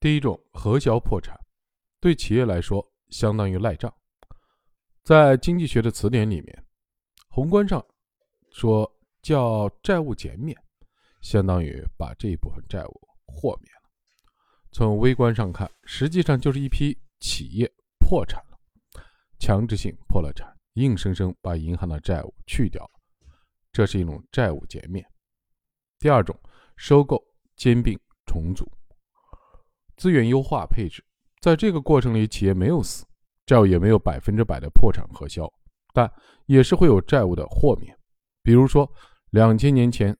第一种核销破产，对企业来说相当于赖账。在经济学的词典里面，宏观上说叫债务减免，相当于把这一部分债务豁免了。从微观上看，实际上就是一批企业破产了，强制性破了产，硬生生把银行的债务去掉了，这是一种债务减免。第二种，收购、兼并、重组。资源优化配置，在这个过程里，企业没有死，债务也没有百分之百的破产核销，但也是会有债务的豁免。比如说，两千年前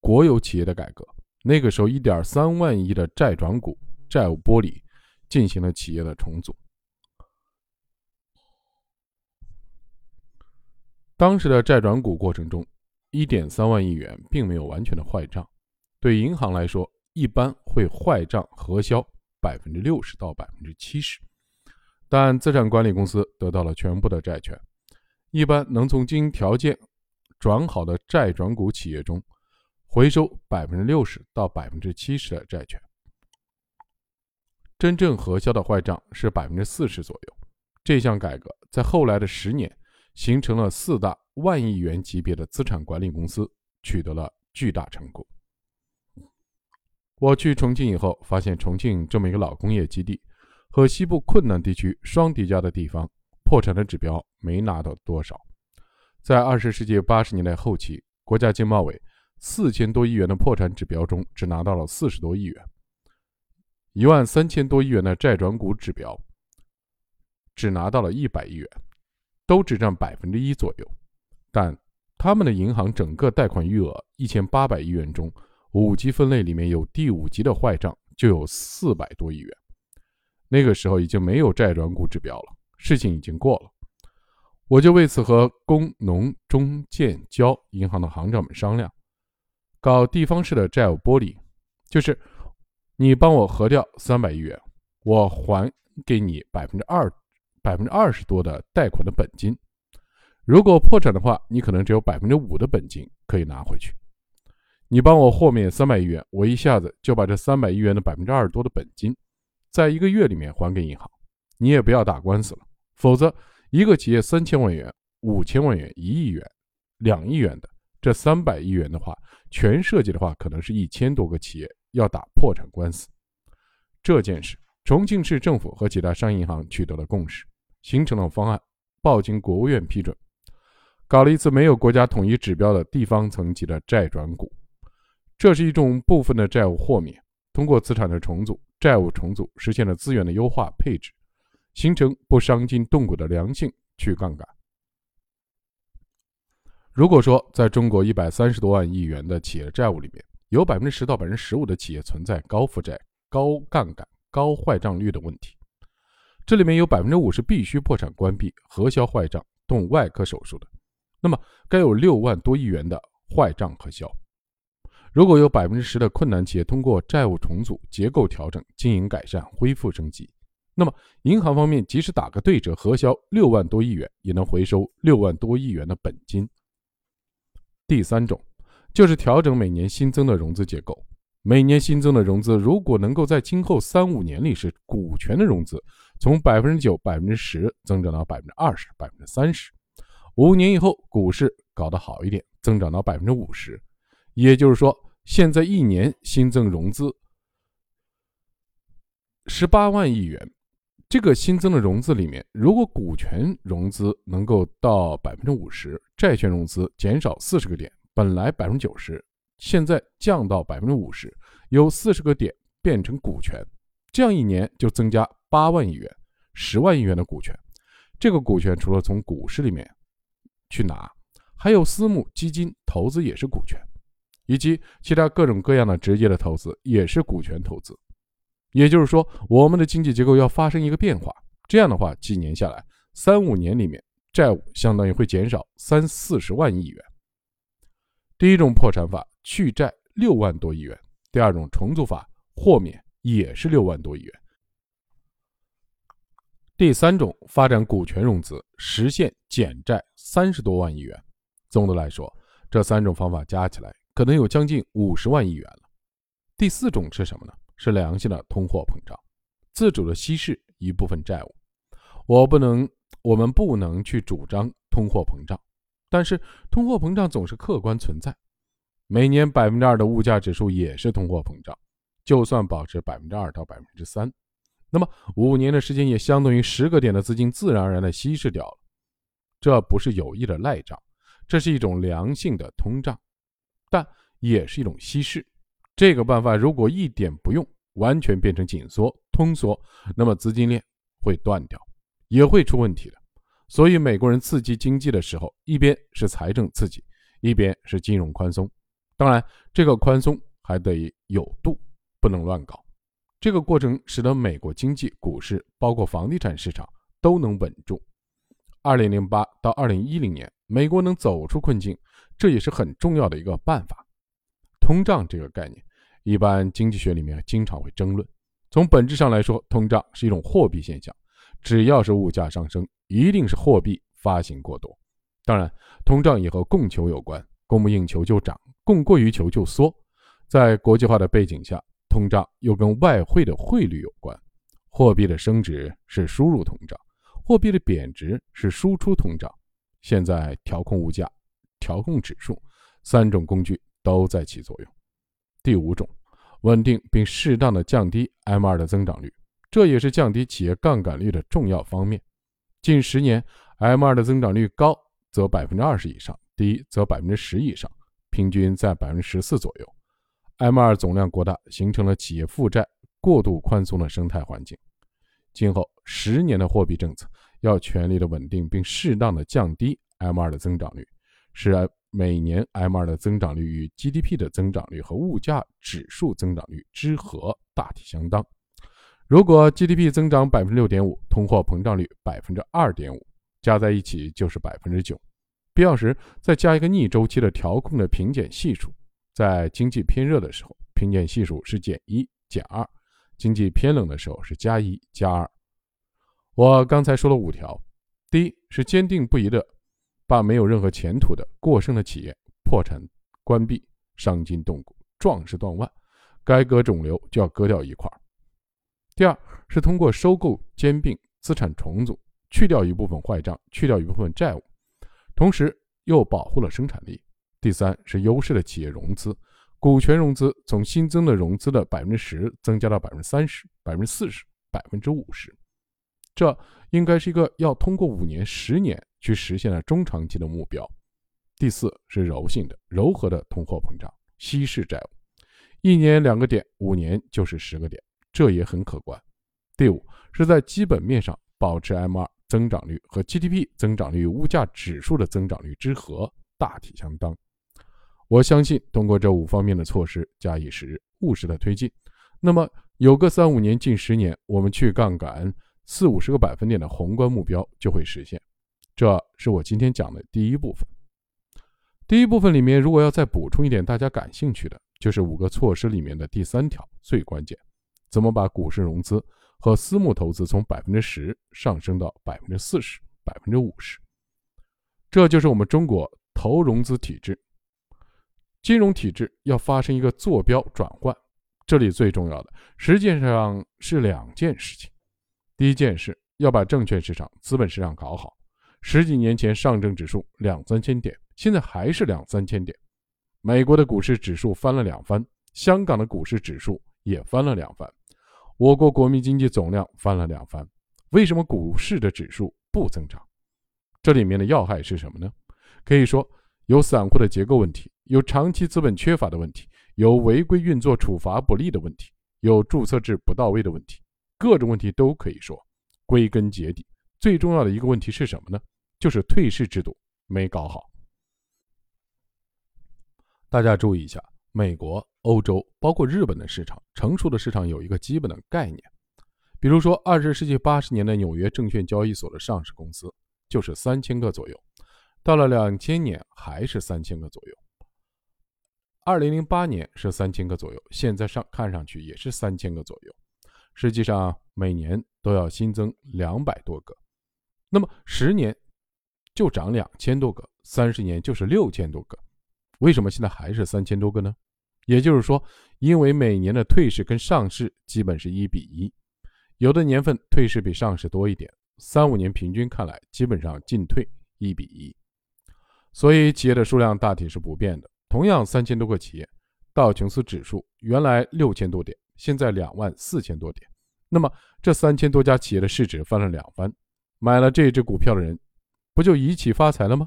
国有企业的改革，那个时候一点三万亿的债转股、债务剥离，进行了企业的重组。当时的债转股过程中，一点三万亿元并没有完全的坏账，对银行来说。一般会坏账核销百分之六十到百分之七十，但资产管理公司得到了全部的债权，一般能从经营条件转好的债转股企业中回收百分之六十到百分之七十的债权。真正核销的坏账是百分之四十左右。这项改革在后来的十年形成了四大万亿元级别的资产管理公司，取得了巨大成果。我去重庆以后，发现重庆这么一个老工业基地，和西部困难地区双叠加的地方，破产的指标没拿到多少。在二十世纪八十年代后期，国家经贸委四千多亿元的破产指标中，只拿到了四十多亿元；一万三千多亿元的债转股指标，只拿到了一百亿元，都只占百分之一左右。但他们的银行整个贷款余额一千八百亿元中，五级分类里面有第五级的坏账就有四百多亿元，那个时候已经没有债转股指标了，事情已经过了。我就为此和工农中建交银行的行长们商量，搞地方式的债务剥离，就是你帮我核掉三百亿元，我还给你百分之二、百分之二十多的贷款的本金。如果破产的话，你可能只有百分之五的本金可以拿回去。你帮我豁免三百亿元，我一下子就把这三百亿元的百分之二十多的本金，在一个月里面还给银行。你也不要打官司了，否则一个企业三千万元、五千万元、一亿元、两亿元的这三百亿元的话，全涉及的话，可能是一千多个企业要打破产官司。这件事，重庆市政府和几大商业银行取得了共识，形成了方案，报经国务院批准，搞了一次没有国家统一指标的地方层级的债转股。这是一种部分的债务豁免，通过资产的重组、债务重组，实现了资源的优化配置，形成不伤筋动骨的良性去杠杆。如果说在中国一百三十多万亿元的企业债务里面，有百分之十到百分之十五的企业存在高负债、高杠杆、高坏账率的问题，这里面有百分之五是必须破产关闭、核销坏账、动外科手术的，那么该有六万多亿元的坏账核销。如果有百分之十的困难企业通过债务重组、结构调整、经营改善、恢复升级，那么银行方面即使打个对折，核销六万多亿元，也能回收六万多亿元的本金。第三种就是调整每年新增的融资结构，每年新增的融资如果能够在今后三五年里是股权的融资，从百分之九、百分之十增长到百分之二十、百分之三十，五年以后股市搞得好一点，增长到百分之五十。也就是说，现在一年新增融资十八万亿元，这个新增的融资里面，如果股权融资能够到百分之五十，债权融资减少四十个点，本来百分之九十，现在降到百分之五十，有四十个点变成股权，这样一年就增加八万亿元、十万亿元的股权。这个股权除了从股市里面去拿，还有私募基金投资也是股权。以及其他各种各样的直接的投资也是股权投资，也就是说，我们的经济结构要发生一个变化。这样的话，几年下来，三五年里面，债务相当于会减少三四十万亿元。第一种破产法去债六万多亿元，第二种重组法豁免也是六万多亿元，第三种发展股权融资实现减债三十多万亿元。总的来说，这三种方法加起来。可能有将近五十万亿元了。第四种是什么呢？是良性的通货膨胀，自主的稀释一部分债务。我不能，我们不能去主张通货膨胀，但是通货膨胀总是客观存在。每年百分之二的物价指数也是通货膨胀，就算保持百分之二到百分之三，那么五年的时间也相当于十个点的资金自然而然的稀释掉了。这不是有意的赖账，这是一种良性的通胀，但也是一种稀释。这个办法如果一点不用，完全变成紧缩、通缩，那么资金链会断掉，也会出问题的。所以美国人刺激经济的时候，一边是财政刺激，一边是金融宽松。当然，这个宽松还得有度，不能乱搞。这个过程使得美国经济、股市，包括房地产市场都能稳住。二零零八到二零一零年，美国能走出困境，这也是很重要的一个办法。通胀这个概念，一般经济学里面经常会争论。从本质上来说，通胀是一种货币现象，只要是物价上升，一定是货币发行过多。当然，通胀也和供求有关，供不应求就涨。供过于求就缩，在国际化的背景下，通胀又跟外汇的汇率有关。货币的升值是输入通胀，货币的贬值是输出通胀。现在调控物价、调控指数三种工具都在起作用。第五种，稳定并适当的降低 M2 的增长率，这也是降低企业杠杆率的重要方面。近十年 M2 的增长率高则百分之二十以上，低则百分之十以上。平均在百分之十四左右，M2 总量过大，形成了企业负债过度宽松的生态环境。今后十年的货币政策要全力的稳定并适当的降低 M2 的增长率，使每年 M2 的增长率与 GDP 的增长率和物价指数增长率之和大体相当。如果 GDP 增长百分之六点五，通货膨胀率百分之二点五，加在一起就是百分之九。必要时再加一个逆周期的调控的平减系数，在经济偏热的时候，平减系数是减一减二；经济偏冷的时候是加一加二。我刚才说了五条：第一是坚定不移的把没有任何前途的过剩的企业破产关闭，伤筋动骨，壮士断腕，该割肿瘤就要割掉一块；第二是通过收购兼并、资产重组，去掉一部分坏账，去掉一部分债务。同时又保护了生产力。第三是优势的企业融资，股权融资从新增的融资的百分之十增加到百分之三十、百分之四十、百分之五十，这应该是一个要通过五年、十年去实现的中长期的目标。第四是柔性的、柔和的通货膨胀，稀释债务，一年两个点，五年就是十个点，这也很可观。第五是在基本面上保持 M 二。增长率和 GDP 增长率、物价指数的增长率之和大体相当。我相信，通过这五方面的措施加以实务实的推进，那么有个三五年、近十年，我们去杠杆四五十个百分点的宏观目标就会实现。这是我今天讲的第一部分。第一部分里面，如果要再补充一点大家感兴趣的，就是五个措施里面的第三条最关键：怎么把股市融资。和私募投资从百分之十上升到百分之四十、百分之五十，这就是我们中国投融资体制、金融体制要发生一个坐标转换。这里最重要的实际上是两件事情：第一件事要把证券市场、资本市场搞好。十几年前上证指数两三千点，现在还是两三千点；美国的股市指数翻了两番，香港的股市指数也翻了两番。我国国民经济总量翻了两番，为什么股市的指数不增长？这里面的要害是什么呢？可以说有散户的结构问题，有长期资本缺乏的问题，有违规运作处罚不力的问题，有注册制不到位的问题，各种问题都可以说。归根结底，最重要的一个问题是什么呢？就是退市制度没搞好。大家注意一下，美国。欧洲包括日本的市场，成熟的市场有一个基本的概念，比如说二十世纪八十年代纽约证券交易所的上市公司就是三千个左右，到了两千年还是三千个左右，二零零八年是三千个左右，现在上看上去也是三千个左右，实际上每年都要新增两百多个，那么十年就涨两千多个，三十年就是六千多个，为什么现在还是三千多个呢？也就是说，因为每年的退市跟上市基本是一比一，有的年份退市比上市多一点，三五年平均看来基本上进退一比一，所以企业的数量大体是不变的。同样三千多个企业，道琼斯指数原来六千多点，现在两万四千多点，那么这三千多家企业的市值翻了两番，买了这只股票的人，不就一起发财了吗？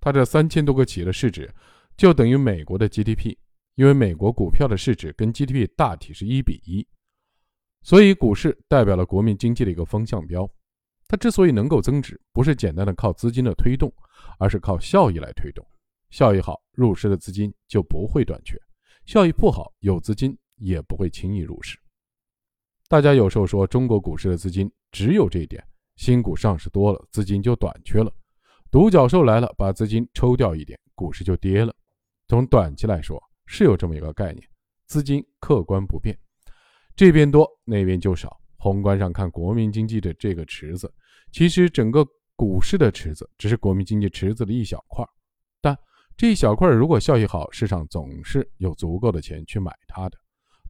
它这三千多个企业的市值，就等于美国的 GDP，因为美国股票的市值跟 GDP 大体是一比一，所以股市代表了国民经济的一个风向标。它之所以能够增值，不是简单的靠资金的推动，而是靠效益来推动。效益好，入市的资金就不会短缺；效益不好，有资金也不会轻易入市。大家有时候说中国股市的资金只有这一点，新股上市多了，资金就短缺了。独角兽来了，把资金抽掉一点，股市就跌了。从短期来说，是有这么一个概念：资金客观不变，这边多，那边就少。宏观上看，国民经济的这个池子，其实整个股市的池子只是国民经济池子的一小块。这一小块如果效益好，市场总是有足够的钱去买它的。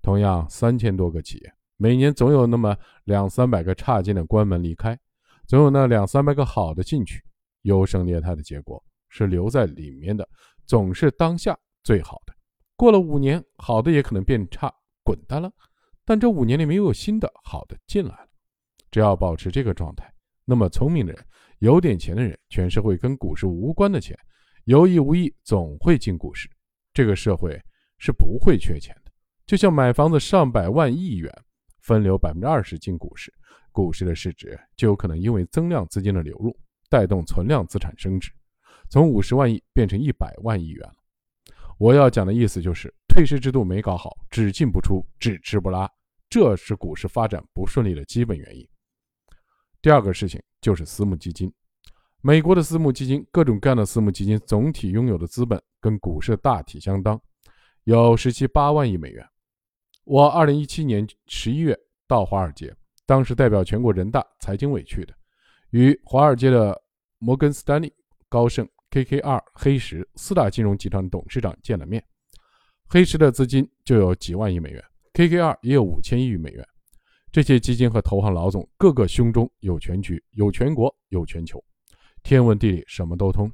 同样，三千多个企业，每年总有那么两三百个差劲的关门离开，总有那两三百个好的进去。优胜劣汰的结果是留在里面的总是当下最好的，过了五年，好的也可能变差，滚蛋了。但这五年里没有新的好的进来了。只要保持这个状态，那么聪明的人、有点钱的人、全社会跟股市无关的钱，有意无意总会进股市。这个社会是不会缺钱的。就像买房子上百万亿元，分流百分之二十进股市，股市的市值就有可能因为增量资金的流入。带动存量资产升值，从五十万亿变成一百万亿元了。我要讲的意思就是，退市制度没搞好，只进不出，只吃不拉，这是股市发展不顺利的基本原因。第二个事情就是私募基金，美国的私募基金，各种各样的私募基金，总体拥有的资本跟股市大体相当，有十七八万亿美元。我二零一七年十一月到华尔街，当时代表全国人大财经委去的。与华尔街的摩根斯丹利、高盛、KKR、黑石四大金融集团董事长见了面。黑石的资金就有几万亿美元，KKR 也有五千亿美元。这些基金和投行老总个个胸中有全局，有全国，有全球，天文地理什么都通。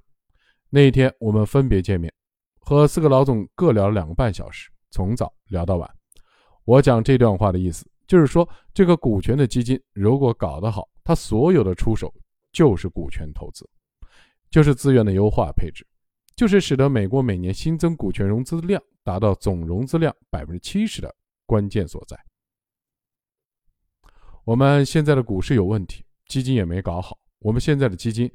那一天我们分别见面，和四个老总各聊了两个半小时，从早聊到晚。我讲这段话的意思，就是说这个股权的基金如果搞得好。他所有的出手就是股权投资，就是资源的优化配置，就是使得美国每年新增股权融资量达到总融资量百分之七十的关键所在。我们现在的股市有问题，基金也没搞好。我们现在的基金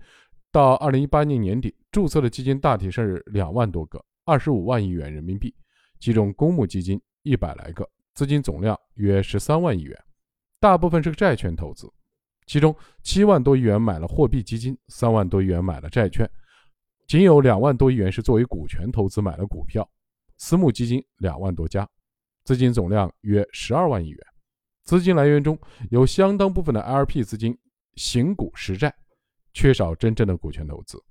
到二零一八年年底注册的基金大体是两万多个，二十五万亿元人民币，其中公募基金一百来个，资金总量约十三万亿元，大部分是债券投资。其中七万多亿元买了货币基金，三万多亿元买了债券，仅有两万多亿元是作为股权投资买了股票。私募基金两万多家，资金总量约十二万亿元。资金来源中有相当部分的 LP 资金行股实债，缺少真正的股权投资。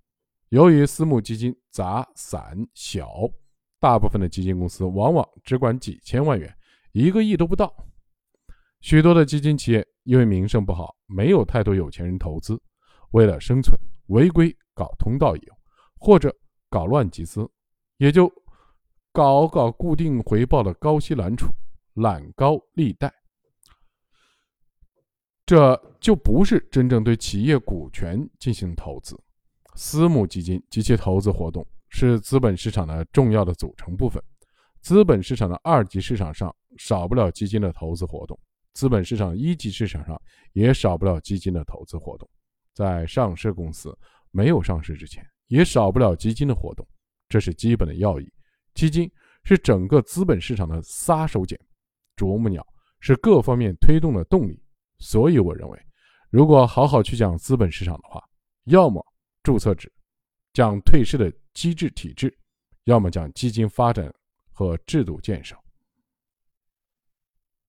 由于私募基金杂散小，大部分的基金公司往往只管几千万元，一个亿都不到。许多的基金企业因为名声不好，没有太多有钱人投资，为了生存，违规搞通道业务，或者搞乱集资，也就搞搞固定回报的高息揽储、揽高利贷，这就不是真正对企业股权进行投资。私募基金及其投资活动是资本市场的重要的组成部分，资本市场的二级市场上少不了基金的投资活动。资本市场一级市场上也少不了基金的投资活动，在上市公司没有上市之前，也少不了基金的活动，这是基本的要义。基金是整个资本市场的杀手锏，啄木鸟是各方面推动的动力。所以，我认为，如果好好去讲资本市场的话，要么注册制，讲退市的机制体制，要么讲基金发展和制度建设。